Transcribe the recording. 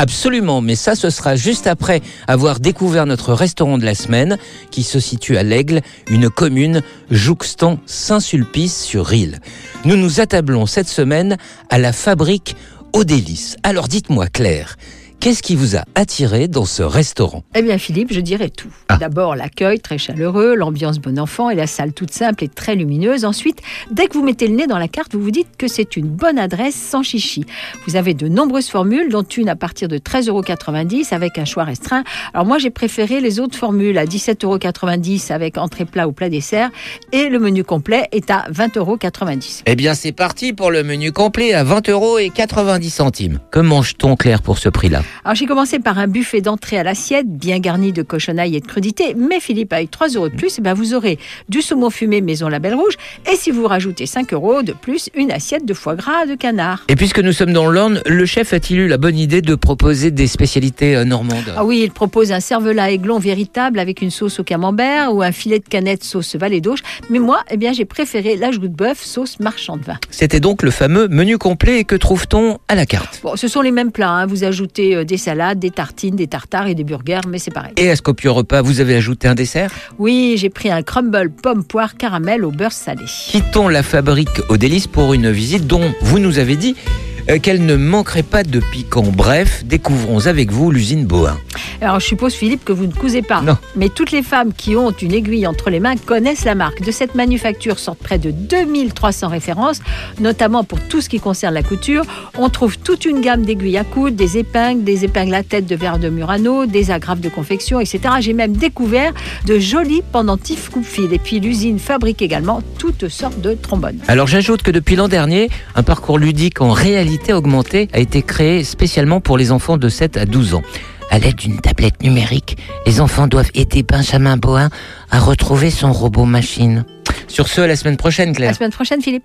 Absolument, mais ça ce sera juste après avoir découvert notre restaurant de la semaine qui se situe à l'Aigle, une commune jouxtant Saint-Sulpice sur Île. Nous nous attablons cette semaine à la fabrique aux délices. Alors dites-moi Claire, Qu'est-ce qui vous a attiré dans ce restaurant? Eh bien Philippe, je dirais tout. Ah. D'abord l'accueil très chaleureux, l'ambiance bon enfant et la salle toute simple et très lumineuse. Ensuite, dès que vous mettez le nez dans la carte, vous vous dites que c'est une bonne adresse sans chichi. Vous avez de nombreuses formules, dont une à partir de 13,90 euros avec un choix restreint. Alors moi j'ai préféré les autres formules à 17,90 euros avec entrée plat ou plat dessert et le menu complet est à 20,90 euros. Eh bien c'est parti pour le menu complet à 20 euros et 90 centimes. Que mange-t-on Claire pour ce prix-là? Alors j'ai commencé par un buffet d'entrée à l'assiette, bien garni de cochonailles et de crudités. Mais Philippe, avec 3 euros de plus, eh ben, vous aurez du saumon fumé maison Label Rouge. Et si vous rajoutez 5 euros de plus, une assiette de foie gras de canard. Et puisque nous sommes dans l'Orne, le chef a-t-il eu la bonne idée de proposer des spécialités euh, normandes? Ah oui, il propose un cervelas aiglon véritable avec une sauce au camembert ou un filet de canette sauce vallée d'auge. Mais moi, eh bien, j'ai préféré la joue de bœuf sauce marchand de vin. C'était donc le fameux menu complet que trouve-t-on à la carte? Bon, ce sont les mêmes plats. hein. Vous ajoutez euh, des salades, des tartines, des tartares et des burgers, mais c'est pareil. Et à ce copieux repas, vous avez ajouté un dessert? Oui, j'ai pris un crumble pomme poire caramel au beurre salé. Quittons la fabrique aux délices pour une visite dont vous nous avez dit qu'elle ne manquerait pas de piquant. Bref, découvrons avec vous l'usine Bohin. Alors, je suppose, Philippe, que vous ne cousez pas. Non. Mais toutes les femmes qui ont une aiguille entre les mains connaissent la marque. De cette manufacture sortent près de 2300 références, notamment pour tout ce qui concerne la couture. On trouve toute une gamme d'aiguilles à coudre, des épingles, des épingles à tête de verre de Murano, des agrafes de confection, etc. J'ai même découvert de jolis pendentifs coupe-fil. Et puis, l'usine fabrique également toutes sortes de trombones. Alors j'ajoute que depuis l'an dernier, un parcours ludique en réalité augmentée a été créé spécialement pour les enfants de 7 à 12 ans. À l'aide d'une tablette numérique, les enfants doivent aider Benjamin Bohin à retrouver son robot machine. Sur ce, à la semaine prochaine, À Claire. la semaine prochaine, Philippe.